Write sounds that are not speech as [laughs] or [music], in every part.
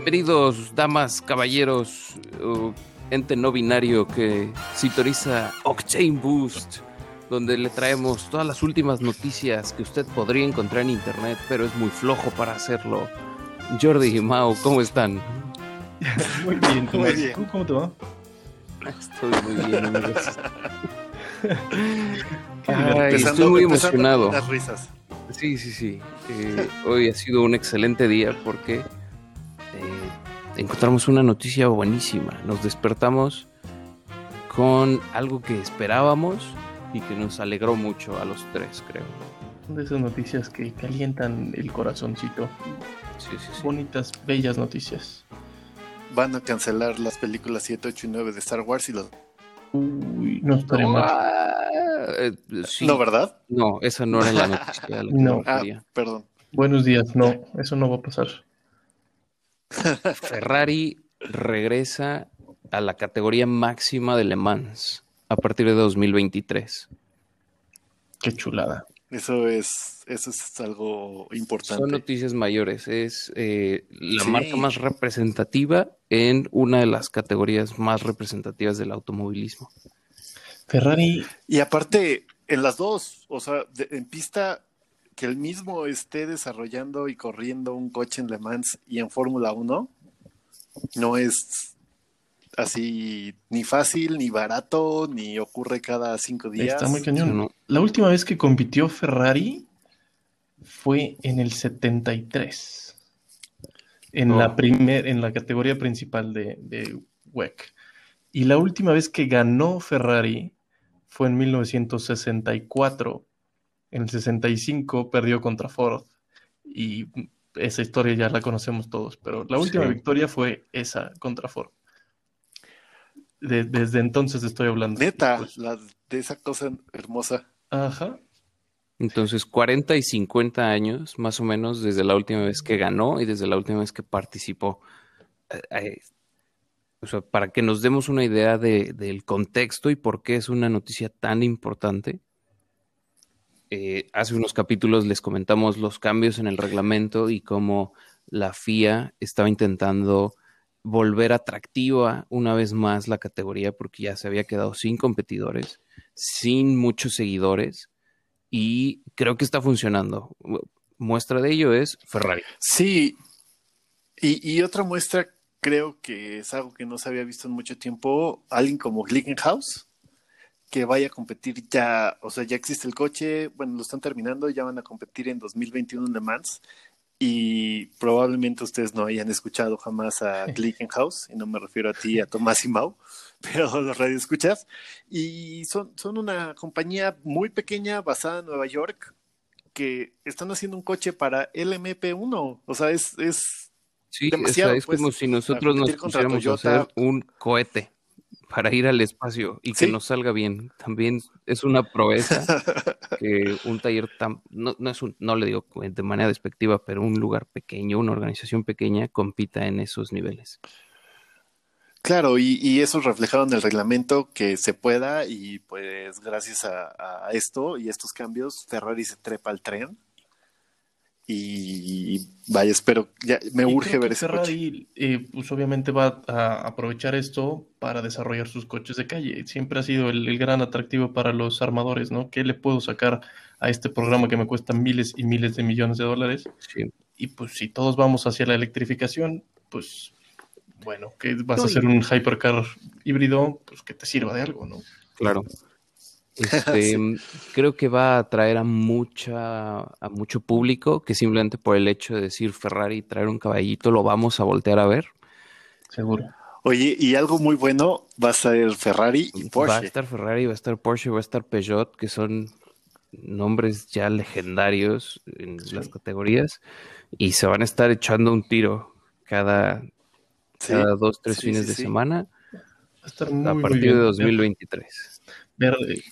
Bienvenidos, damas, caballeros, uh, ente no binario que sintoniza Octane Boost, donde le traemos todas las últimas noticias que usted podría encontrar en internet, pero es muy flojo para hacerlo. Jordi y Mao, ¿cómo están? [laughs] Muy bien, Muy bien. ¿Tú cómo te va? Estoy muy bien, amigos. Ay, Empezando- estoy muy emocionado. Las risas. Sí, sí, sí. Eh, hoy ha sido un excelente día porque encontramos una noticia buenísima. Nos despertamos con algo que esperábamos y que nos alegró mucho a los tres, creo. Son de esas noticias que calientan el corazoncito. Sí, sí, sí. Bonitas, bellas noticias. Van a cancelar las películas 7, 8 y 9 de Star Wars y los... Uy, no estaré mal. Ah, eh, sí. No, ¿verdad? No, esa no era la noticia. la [laughs] que No. Ah, perdón. Buenos días, no, eso no va a pasar. [laughs] Ferrari regresa a la categoría máxima de Le Mans a partir de 2023. Qué chulada. Eso es, eso es algo importante. Son noticias mayores. Es eh, la Sí. marca más representativa en una de las categorías más representativas del automovilismo. Ferrari, Y aparte, en las dos, o sea, de- en pista, que el mismo esté desarrollando y corriendo un coche en Le Mans y en Fórmula 1, no es así ni fácil, ni barato, ni ocurre cada cinco días. está muy cañón. no. La última vez que compitió Ferrari fue en el 73. En, Oh. la, primer, en la categoría principal de, de WEC. Y la última vez que ganó Ferrari fue en 1964. En el 65 perdió contra Ford. Y esa historia ya la conocemos todos. Pero la última Sí. victoria fue esa contra Ford. De- desde entonces estoy hablando. Neta, Pues, la, de esa cosa hermosa. ajá. Entonces, 40 y 50 años, más o menos, desde la última vez que ganó y desde la última vez que participó. Eh, eh, o sea, para que nos demos una idea de- del contexto y por qué es una noticia tan importante. Eh, hace unos capítulos les comentamos los cambios en el reglamento y cómo la FIA estaba intentando volver atractiva una vez más la categoría porque ya se había quedado sin competidores, sin muchos seguidores y creo que está funcionando. Muestra de ello es Ferrari. Sí, y, otra muestra creo que es algo que no se había visto en mucho tiempo, alguien como Glickenhaus, que vaya a competir ya, o sea, ya existe el coche, bueno, lo están terminando, ya van a competir en 2021 en Le Mans, y probablemente ustedes no hayan escuchado jamás a [laughs] Glickenhaus, y no me refiero a ti, a Tomás y Mau, [laughs] pero los radioescuchas, y son, son una compañía muy pequeña basada en Nueva York, que están haciendo un coche para LMP1, o sea, es, es Sí, Demasiado, o sea, es pues, como si nosotros nos pusiéramos a hacer un cohete para ir al espacio y que nos salga bien. También es una proeza [laughs] que un taller tan, no, no es un, no le digo de manera despectiva, pero un lugar pequeño, una organización pequeña compita en esos niveles. Claro, y, y eso es reflejado en el reglamento que se pueda y pues gracias a, a esto y estos cambios Ferrari se trepa al tren y vaya, espero, ya me Y urge ver ese coche. Ferrari, eh, pues obviamente va a aprovechar esto para desarrollar sus coches de calle. Siempre ha sido el, el gran atractivo para los armadores, ¿no? ¿Qué le puedo sacar a este programa que me cuesta miles y miles de millones de dólares? Sí. Y pues si todos vamos hacia la electrificación, pues bueno, que vas a hacer un hypercar híbrido, pues que te sirva de algo, ¿no? Claro. [laughs] Este, Creo que va a atraer a mucha, a mucho público que simplemente por el hecho de decir Ferrari y traer un caballito lo vamos a voltear a ver. Seguro. Oye, y algo muy bueno va a ser Ferrari y Va a Porsche. estar Ferrari, va a estar Porsche, va a estar Peugeot, que son nombres ya legendarios en Sí. las categorías y se van a estar echando un tiro cada, Sí, cada dos, tres sí, fines sí, de sí. semana Va a estar muy, a muy partir bien. de 2023. Ver- ver-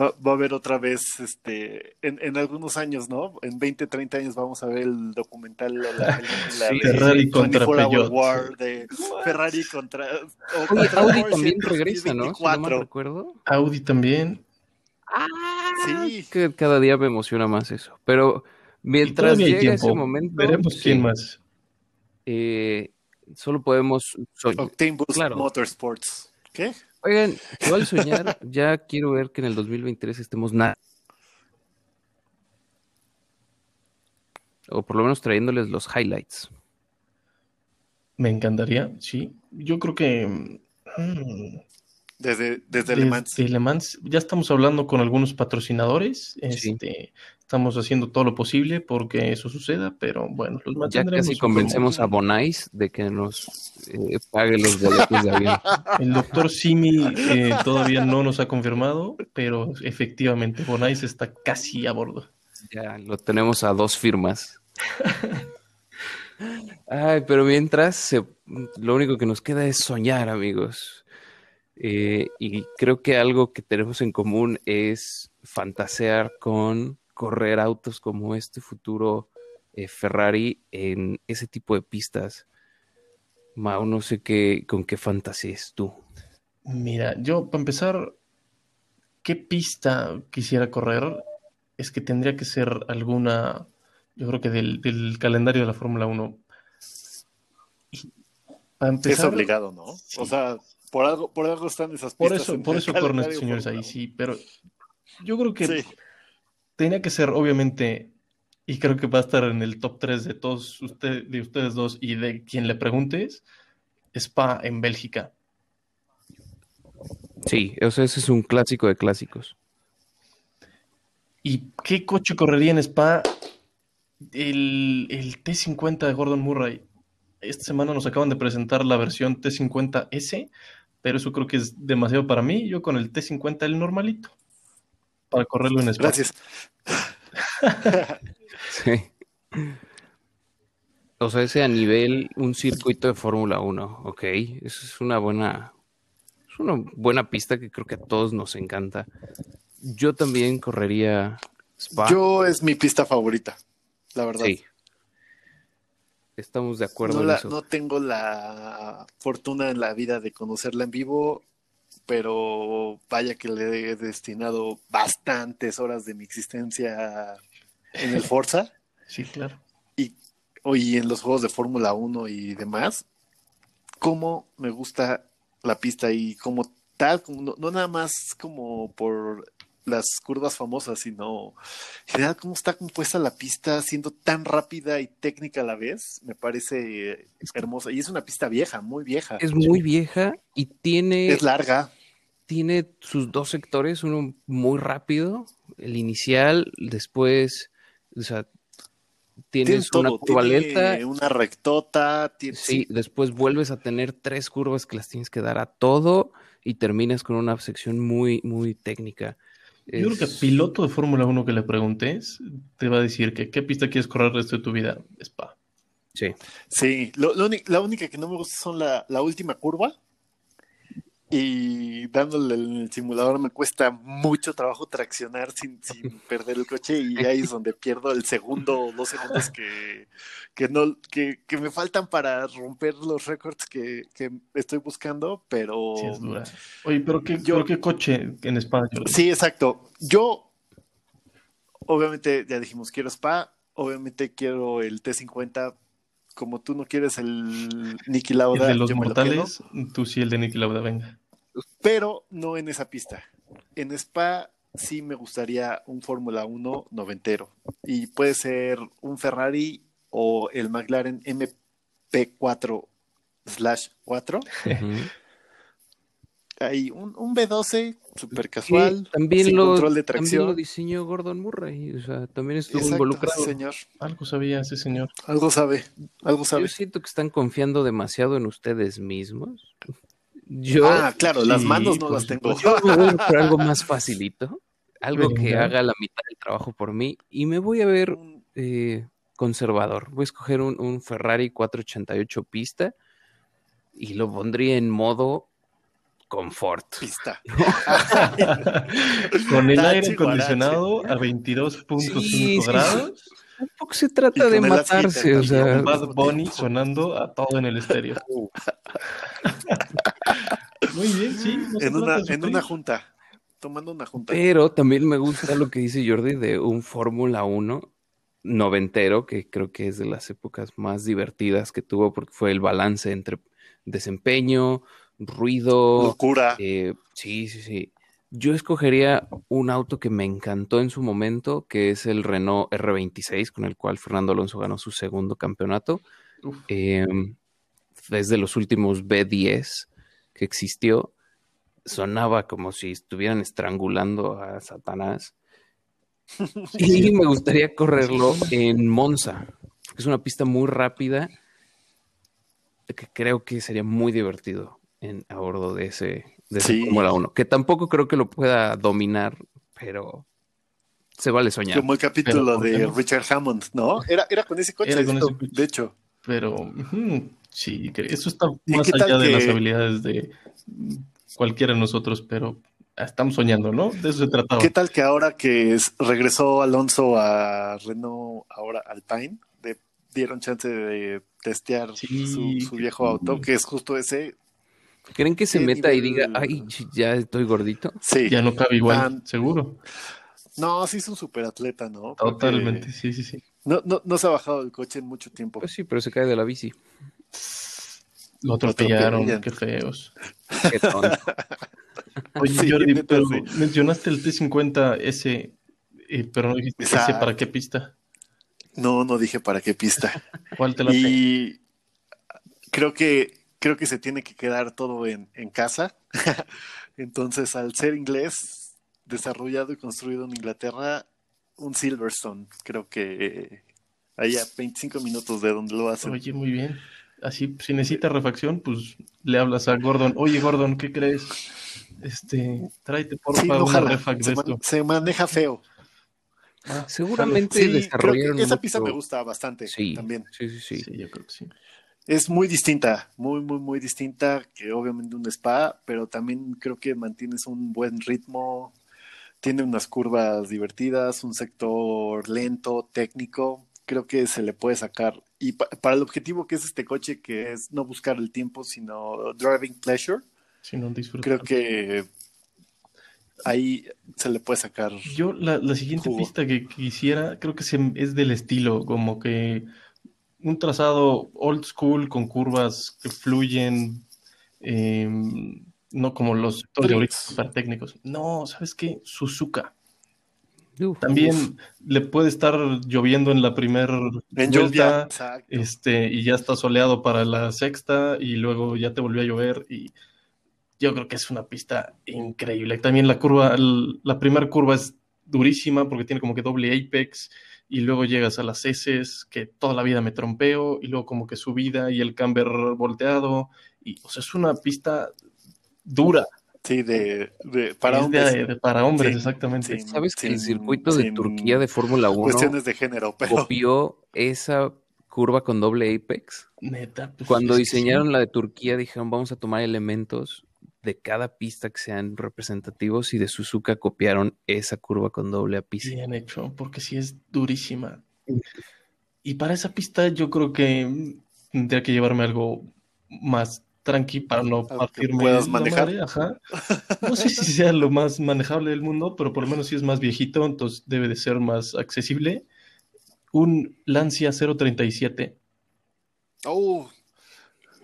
Va, va a haber otra vez, este, en, en algunos años, ¿no? En 20, 30 años vamos a ver el documental, la, la- la- [laughs] Sí, Ferrari contra 24 Hour Peugeot. War de Ferrari contra... o Oye, contra Audi Porsche también regresa, ¿no? Si no mal 2024. recuerdo. Audi también. Sí. Que cada día me emociona más eso. Pero mientras llegue ese momento, Veremos sí, quién más. eh, Solo podemos soñar. Octane Boost Claro. Motorsports. ¿Qué? Oigan, igual soñar, ya quiero ver que en el 2023 estemos nada. O por lo menos trayéndoles los highlights. Me encantaría, sí. Yo creo que mm, Desde, desde Le Mans. desde Le Mans ya estamos hablando con algunos patrocinadores. Sí. Este, estamos haciendo todo lo posible porque eso suceda, pero bueno, los Ya mantendremos casi convencemos a. Bonais de que nos eh, pague los boletos de avión. [laughs] El doctor Simi eh, todavía no nos ha confirmado, pero efectivamente Bonais está casi a bordo. Ya lo tenemos a dos firmas. Ay, pero mientras, se- lo único que nos queda es soñar, amigos. Eh, y creo que algo que tenemos en común es fantasear con correr autos como este futuro eh, Ferrari en ese tipo de pistas. Mau, no sé qué, con qué fantasías tú. Mira, yo para empezar, ¿qué pista quisiera correr? Es que tendría que ser alguna, yo creo que del, del calendario de la Fórmula 1. Y para Es obligado, ¿no? Sí. O sea, por algo, por algo están esas por pistas eso, por eso corren calendario estos señores ahí, sí, pero yo creo que 1. Sí. tenía que ser, obviamente, y creo que va a estar en el top 3 de todos usted, de ustedes dos y de quien le preguntes, Spa en Bélgica. Sí, o sea, ese es un clásico de clásicos. ¿Y qué coche correría en Spa? El, el T50 de Gordon Murray. Esta semana nos acaban de presentar la versión T50S, pero eso creo que es demasiado para mí. Yo con el T50, el normalito, para correrlo en Spa. Gracias. Sí. O sea, ese a nivel, un circuito de Fórmula 1, ok. Eso es una buena, es una buena pista que creo que a todos nos encanta. Yo también correría Spa. Yo es mi pista favorita, la verdad. sí. Estamos de acuerdo No, en la- eso. no tengo la fortuna en la vida de conocerla en vivo, pero vaya que le he destinado bastantes horas de mi existencia en el Forza [laughs] Sí, claro. y hoy en los juegos de Fórmula 1 y demás. Cómo me gusta la pista y como tal, como no, no nada más como por las curvas famosas, sino en general cómo está compuesta la pista, siendo tan rápida y técnica a la vez, me parece hermosa. Y es una pista vieja, muy vieja. Es muy vieja y tiene, Es larga. tiene sus dos sectores, uno muy rápido, el inicial, después, o sea, Tiene tienes una todo, curva tiene una rectota, tiene, Sí, después vuelves a tener tres curvas que las tienes que dar a todo y terminas con una sección muy, muy técnica. Yo creo que piloto de Fórmula 1 que le preguntes te va a decir que qué pista quieres correr el resto de tu vida. Spa. Sí, Sí, lo- la única que no me gusta son la, la última curva. Y dándole en el simulador me cuesta mucho trabajo traccionar sin, sin [laughs] perder el coche y ahí es donde pierdo el segundo o dos segundos que, que, no, que, que me faltan para romper los récords que, que estoy buscando, pero... Sí, es dura. Oye, pero qué, Yo- pero qué coche en Spa, Jordi? Sí, exacto. Yo, obviamente, ya dijimos, quiero Spa, obviamente quiero el T50. Como tú no quieres el Niki El Lauda, de los yo me lo quedo, mortales, tú sí el de Niki Lauda, venga. pero no en esa pista. En Spa sí me gustaría un Fórmula 1 noventero. Y puede ser un Ferrari o el McLaren MP4 slash 4. ujú. Un, un B12 súper casual, Sí, también, sin lo, control de también lo diseñó Gordon Murray, o sea, también estuvo Exacto, involucrado. sí, señor. Algo sabía ese señor. Algo sabe, algo sabe. Yo siento que están confiando demasiado en ustedes mismos. Yo, ah, claro, las sí, manos no las tengo. yo me voy por algo más facilito, [laughs] algo que haga la mitad del trabajo por mí y me voy a ver eh, conservador. Voy a escoger un, un Ferrari 488 pista y lo pondría en modo confort. pista. [laughs] Con el Tachi aire acondicionado a 22.5 Sí, sí, grados, Tampoco se trata de matarse, o sea. Bad Bunny sonando a todo en el estéreo. [laughs] Muy bien, sí. no En una, en una junta, tomando una junta. pero también me gusta lo que dice Jordi de un Fórmula 1 noventero, que creo que es de las épocas más divertidas que tuvo, porque fue el balance entre desempeño, ruido. Locura. eh, sí, sí, sí. Yo escogería un auto que me encantó en su momento, que es el Renault R26, con el cual Fernando Alonso ganó su segundo campeonato. Eh, es de los últimos B10 que existió. Sonaba como si estuvieran estrangulando a Satanás. [laughs] Y me gustaría correrlo en Monza, porque es una pista muy rápida que creo que sería muy divertido en, a bordo de ese, de ese Sí. Fórmula 1, que tampoco creo que lo pueda dominar, pero se vale soñar. Como el capítulo Pero, ¿por qué de no? Richard Hammond, ¿no? Era, era con ese coche, Era con esto, ese coche. de hecho. Pero sí, eso está ¿Y más allá de que- las habilidades de cualquiera de nosotros, pero estamos soñando, ¿no? De eso se trataba. ¿Qué tal que ahora que es- regresó Alonso a Renault, ahora Alpine, le dieron chance de testear Sí, su, su viejo auto, que es justo ese? ¿Creen que se ¿Qué meta y diga, ay, ya estoy gordito? Sí. Ya no cabe igual, seguro. No, sí es un superatleta, ¿no? Porque Totalmente, sí, sí, sí. No, no, no se ha bajado del coche en mucho tiempo. Pues sí, pero se cae de la bici. Lo atropellaron, qué feos. Qué tonto. Oye, Sí, Jordi, neta, pero sí. mencionaste el T50S, eh, pero no dijiste ese para qué pista. No, no dije para qué pista. [laughs] ¿Cuál te la Y creo que creo que se tiene que quedar todo en, en casa. [laughs] Entonces, al ser inglés, desarrollado y construido en Inglaterra, un Silverstone, creo que ahí a 25 minutos de donde lo hacen. Oye, muy bien. Así, si necesita refacción, pues le hablas a Gordon. Oye, Gordon, ¿qué crees? Este, tráete porfa Sí, no una jala, refac de se, man- esto. se maneja feo. Ah, Seguramente Sí, creo que esa pista mucho- me gusta bastante Sí, también. sí, sí, sí. Sí, yo creo que sí. Es muy distinta, muy, muy, muy distinta que obviamente un spa, pero también creo que mantienes un buen ritmo, tiene unas curvas divertidas, un sector lento, técnico, creo que se le puede sacar. Y pa- para el objetivo que es este coche, que es no buscar el tiempo, sino driving pleasure, Si no disfrutas. creo que ahí se le puede sacar. Yo la, la siguiente Jugo. pista que quisiera, creo que se- es del estilo, como que un trazado old school con curvas que fluyen, eh, no como los super técnicos. No, ¿sabes qué? Suzuka. Uf, También le puede estar lloviendo en la primera vuelta, exacto. este, y ya está soleado para la sexta, y luego ya te volvió a llover, y yo creo que es una pista increíble. También la curva, el- la primera curva es durísima porque tiene como que doble apex, y luego llegas a las S, que toda la vida me trompeo, y luego como que subida y el camber volteado, y o sea, es una pista dura. Sí, de, de- para Es hombres. de- para hombres, Sí, exactamente. sí. ¿Sabes que el circuito de Turquía de Fórmula 1 Cuestiones de género, pero copió esa curva con doble apex? Neta, pues, Cuando diseñaron la de Turquía dijeron vamos a tomar elementos de cada pista que sean representativos y de Suzuka copiaron esa curva con doble ápice. Bien hecho, porque sí es durísima. Y para esa pista yo creo que tendría que llevarme algo más tranqui para no partirme puedas la manejar. madre, ajá. No sé si sea lo más manejable del mundo, pero por lo menos si es más viejito, entonces debe de ser más accesible. Un Lancia 037. Oh,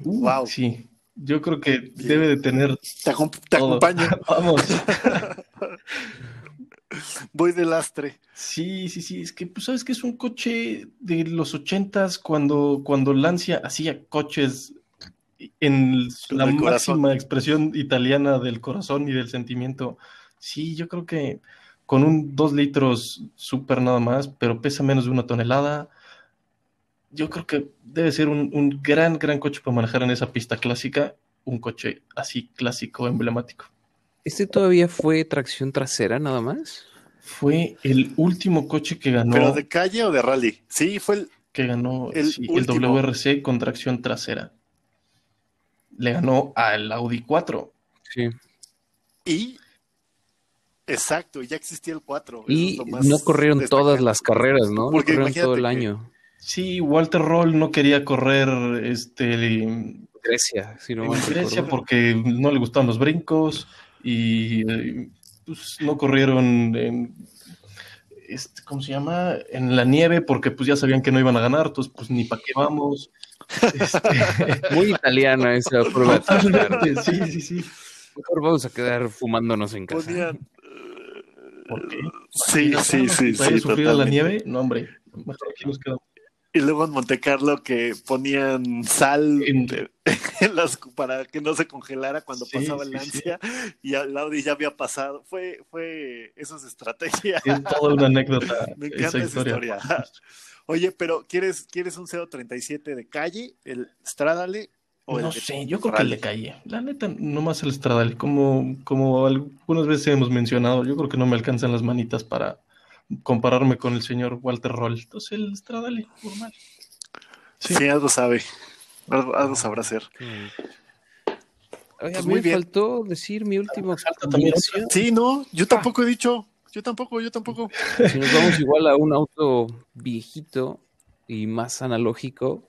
Uh, Wow. Sí, yo creo que debe de tener te, acom- te acompaño. [laughs] Vamos. [laughs] Voy de lastre. Sí, sí, sí, es que, pues, sabes que es un coche de los ochentas cuando, cuando Lancia hacía coches en la corazón. máxima expresión italiana del corazón y del sentimiento. Sí, yo creo que con un dos litros súper nada más, pero pesa menos de una tonelada, yo creo que debe ser un, un gran, gran coche para manejar en esa pista clásica, un coche así clásico, emblemático. ¿Este todavía fue tracción trasera nada más? Fue el último coche que ganó. ¿Pero de calle o de rally? Sí, fue el. que ganó El sí, el último. WRC con tracción trasera. Le ganó al Audi 4. Sí. Y. Exacto, ya existía el 4. Y no corrieron todas las carreras, ¿no? No corrieron todo el año. Sí, Walter Roll no quería correr este, Grecia, si no mal Grecia porque no le gustaban los brincos y eh, pues, no corrieron en, este, ¿cómo se llama? En la nieve, porque pues ya sabían que no iban a ganar, entonces pues ni para qué vamos. Este, [laughs] Muy italiana esa prueba. totalmente, sí, sí, sí. Mejor vamos a quedar fumándonos en casa. ¿Por qué? Sí, sí, sí, ¿Para sí. sufrir a la nieve? No, hombre. Mejor aquí nos quedamos. Y luego en Monte Carlo que ponían sal En- de- [laughs] en las, para que no se congelara cuando Sí, pasaba el sí. ansia y al Audi ya había pasado. Fue, fue esas estrategias. Es toda una anécdota [laughs] Me encanta esa historia. [laughs] Oye, pero ¿quieres, ¿quieres un CO37 de calle, el Stradale o el No de sé, yo creo que le rally? caí. La neta, nomás el Stradale. Como, como algunas veces hemos mencionado, yo creo que no me alcanzan las manitas para compararme con el señor Walter Roll. Entonces el Stradale, normal. Sí. Sí. algo sabe. Algo, algo sabrá hacer. Bonito. Oye, Pues a mí muy me bien. faltó decir mi última. Sí, no, yo tampoco he dicho. Yo tampoco, yo tampoco. Si nos vamos igual a un auto viejito y más analógico,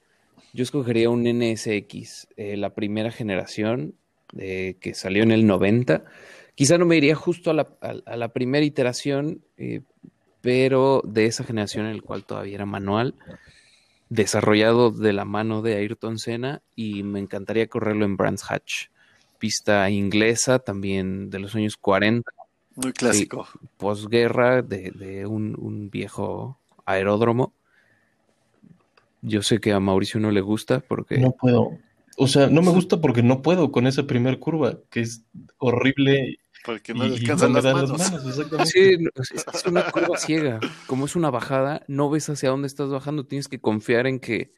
yo escogería un NSX, eh, la primera generación eh, que salió en el 90. Quizá no me iría justo a la, a- a la primera iteración, eh, pero de esa generación en el cual todavía era manual, desarrollado de la mano de Ayrton Senna y me encantaría correrlo en Brands Hatch, pista inglesa también de los años 40 Muy clásico. posguerra de, de un, un viejo aeródromo. Yo sé que a Mauricio no le gusta porque No puedo. O sea, no me gusta porque no puedo con esa primer curva, que es horrible Porque no le y alcanzan no las dan manos. [laughs] exactamente. Sí, es, una curva ciega. Como es una bajada, no ves hacia dónde estás bajando. Tienes que confiar en que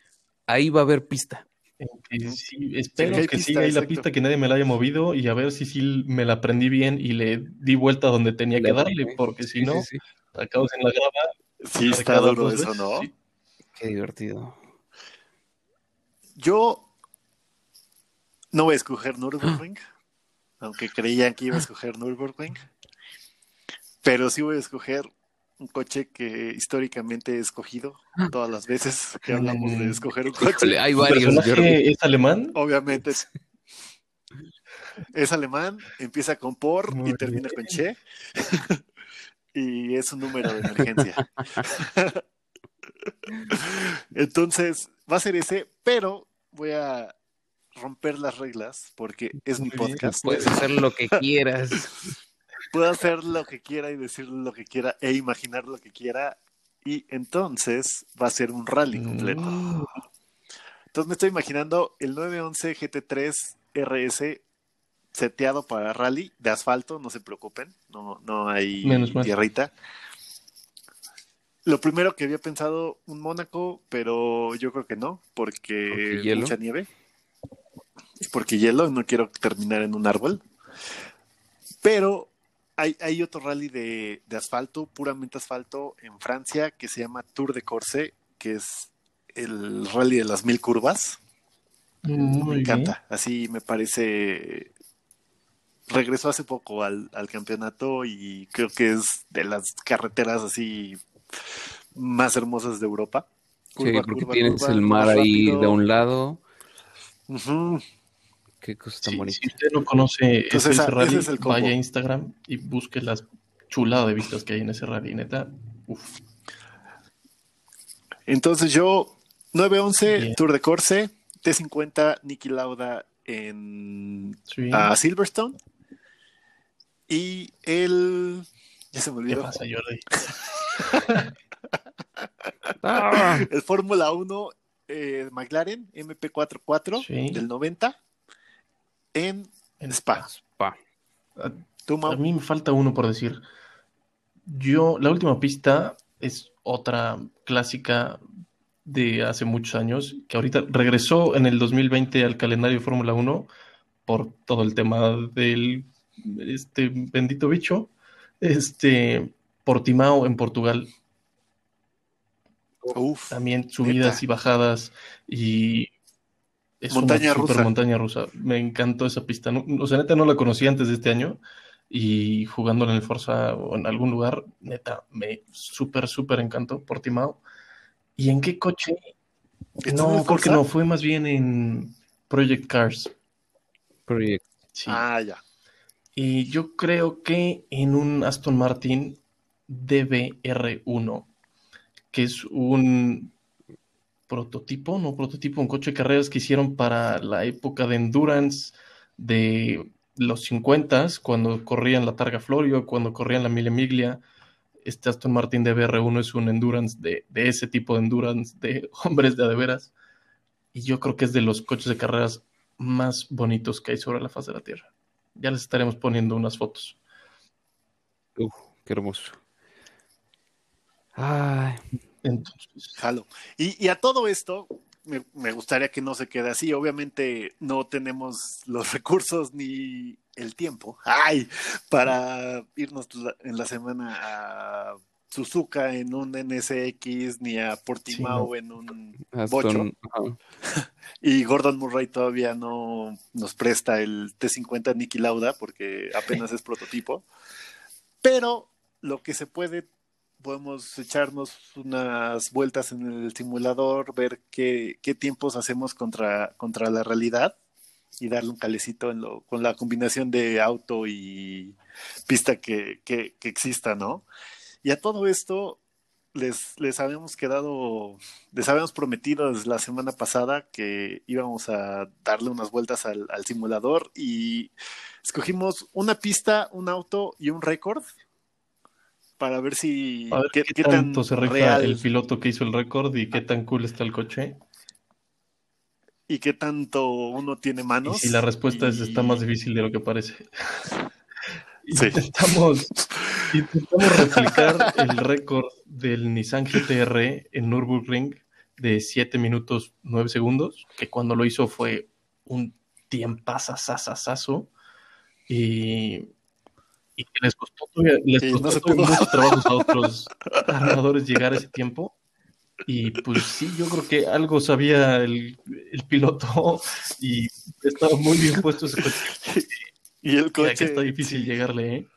ahí va a haber pista. Sí, espero que hay que pista, siga ahí la pista, que nadie me la haya movido y a ver si sí me la aprendí bien y le di vuelta donde tenía que Le- darle, porque si Sí, no, sí, sí. acabas en la grava. Sí, está duro eso, veces, ¿no? sí. Qué divertido. Yo no voy a escoger Nürburgring, [gasps] [gasps] [gasps] aunque creían que iba a escoger Nürburgring, pero sí voy a escoger un coche que históricamente he escogido todas las veces que hablamos de escoger un coche. Híjole, hay ¿Tu varios. Es alemán? Obviamente es, es alemán, empieza con por Muy y termina con che. y es un número de emergencia. [laughs] Entonces, va a ser ese, pero voy a romper las reglas porque es mi bien. podcast. Puedes hacer lo que quieras. [laughs] Puedo hacer lo que quiera y decir lo que quiera e imaginar lo que quiera. Y entonces va a ser un rally completo. Mm, Entonces me estoy imaginando el 911 GT3 RS seteado para rally de asfalto, no se preocupen, no, no hay Menos tierrita. Lo primero que había pensado, un Mónaco, pero yo creo que no, porque mucha nieve. Porque hielo, no quiero terminar en un árbol. Pero hay, hay otro rally de, de asfalto, puramente asfalto, en Francia, que se llama Tour de Corse, que es el rally de las mil curvas. Muy me encanta. Así me parece. Regresó hace poco al, al campeonato y creo que es de las carreteras así más hermosas de Europa. Sí, Curva, porque curva, tienes curva, el mar ahí rápido. de un lado. Ujú. Qué cosa tan Sí, bonita. si usted no conoce Entonces, ese esa- rally, ese es el vaya a Instagram y busque las chuladas de vistas que hay en ese rally, neta. Uf. Entonces yo, 911, Bien. Tour de Corse, T50, Niki Lauda en Sí. a Silverstone. Y el. Ya se me ¿Qué olvidó. pasa, Jordi? [laughs] Ah, El Fórmula 1 eh, McLaren MP44 Sí. del 90 en En Spa. pa. ¿Tú, A mí me falta uno por decir. Yo, la última pista es otra clásica de hace muchos años, que ahorita regresó en el 2020 al calendario de Fórmula 1 por todo el tema del este bendito bicho. Este Portimao en Portugal, Uf, también subidas neta. y bajadas y es Montaña una super rusa. montaña rusa. Me encantó esa pista. No- o sea, neta no la conocí antes de este año y jugándola en el Forza o en algún lugar, neta, me súper, súper encantó Portimao. ¿Y en qué coche? ¿Está en No, el creo que Forza? no, fue más bien en Project Cars. Project. Sí. Ah, ya. Y yo creo que en un Aston Martin DBR1, que es un prototipo, no prototipo, un coche de carreras que hicieron para la época de endurance de los 50 cuando corrían la Targa Florio, cuando corrían la Mille Miglia. Este Aston Martin DBR1 es un endurance de, de ese tipo de endurance de [laughs] hombres de adeveras. Y yo creo que es de los coches de carreras más bonitos que hay sobre la faz de la Tierra. Ya les estaremos poniendo unas fotos. Uf, qué hermoso. Ay, Entonces, Jalo. Y, y a todo esto, me, me gustaría que no se quede así. Obviamente no tenemos los [laughs] recursos ni el tiempo ay, para irnos la- en la semana a Suzuka en un NSX ni a Portimao en un Bocho. Aston, ajá. [laughs] Y Gordon Murray todavía no nos presta el T50 Niki Lauda porque apenas es prototipo. Pero lo que se puede, podemos echarnos unas vueltas en el simulador, ver qué, qué tiempos hacemos contra, contra la realidad y darle un calecito en lo, con la combinación de auto y pista que, que, exista, ¿no? Y a todo esto les, les habíamos quedado, les habíamos prometido desde la semana pasada que íbamos a darle unas vueltas al simulador y escogimos una pista, un auto y un récord para ver si a ver qué, tanto tan se rifa el piloto que hizo el récord y qué tan cool está el coche. y qué tanto uno tiene Y manos. si la respuesta es y- está más difícil de lo que parece. [laughs] Sí. Intentamos, intentamos replicar el récord del Nissan GTR en Nürburgring de 7 minutos 9 segundos, que cuando lo hizo fue un tiempazazazazazo y, y que les costó, les costó no se todavía pudo. muchos trabajos a [laughs] otros armadores llegar a ese tiempo. Y pues sí, yo creo que algo sabía el, el piloto [laughs] y estaba muy bien puesto ese coche. Y el coche. que está difícil llegarle, ¿eh?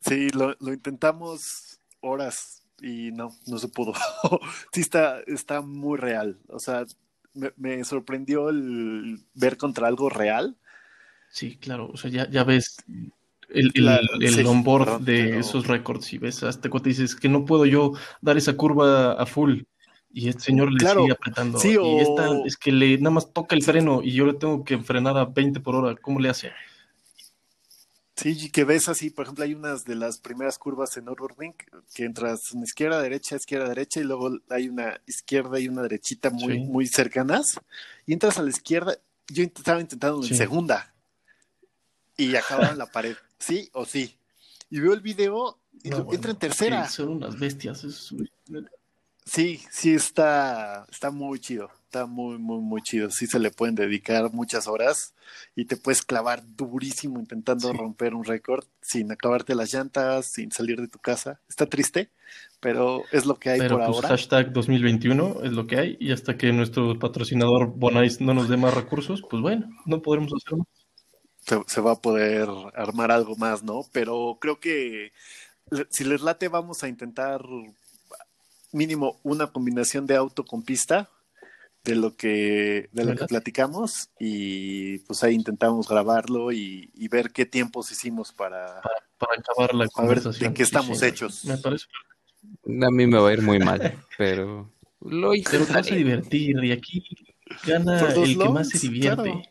Sí, lo, lo intentamos horas y no, no se pudo. [laughs] sí está, está muy real. O sea, me, me sorprendió el ver contra algo real. Sí, claro. O sea, ya, ya ves el, el, La- el sí, onboard perdón, de pero- esos récords y ves a cuate y dices que no puedo yo dar esa curva a full. Y este señor le Claro, sigue apretando. sí, y o- esta es que le nada más toca el freno y yo le tengo que frenar a 20 por hora. ¿Cómo le hace? Sí, y que ves así, por ejemplo, hay unas de las primeras curvas en Nürburgring que entras en izquierda, derecha, izquierda, derecha, y luego hay una izquierda y una derechita muy, Sí. muy cercanas. Y entras a la izquierda, yo estaba intentando en Sí. segunda. Y acaba en la pared, sí o sí. Y veo el video y No, lo- bueno, entra en tercera. sí, son unas bestias. es- Sí, sí está, está muy chido, está muy, muy, muy chido. Sí se le pueden dedicar muchas horas y te puedes clavar durísimo intentando Sí. romper un récord sin acabarte las llantas, sin salir de tu casa. Está triste, pero es lo que hay Pero por pues ahora. hashtag 2021 es lo que hay. Y hasta que nuestro patrocinador Bonais no nos dé más recursos, pues bueno, no podremos hacer más. Se, se va a poder armar algo más, ¿no? Pero creo que le- si les late, vamos a intentar mínimo una combinación de auto con pista de lo que de lo que platicamos y pues ahí intentamos grabarlo y, y ver qué tiempos hicimos para Para acabar la ver conversación. de qué estamos sí, hechos. Me parece. A mí me va a ir muy mal, [laughs] pero lo Pero te vas a divertir y aquí gana el que más se divierte. claro.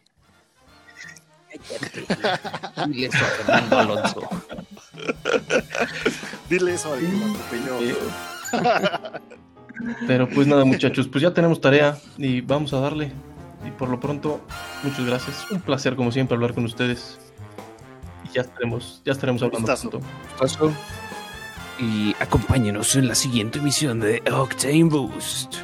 Dile eso a Fernando Alonso. Dile eso al que lo atropelló. Pero pues nada, muchachos, pues ya tenemos tarea y vamos a darle. Y por lo pronto, muchas gracias. Un placer, como siempre, hablar con ustedes. Y ya estaremos, ya estaremos hablando Gustazo. pronto. Gustazo. Y acompáñenos en la siguiente emisión de Octane Boost.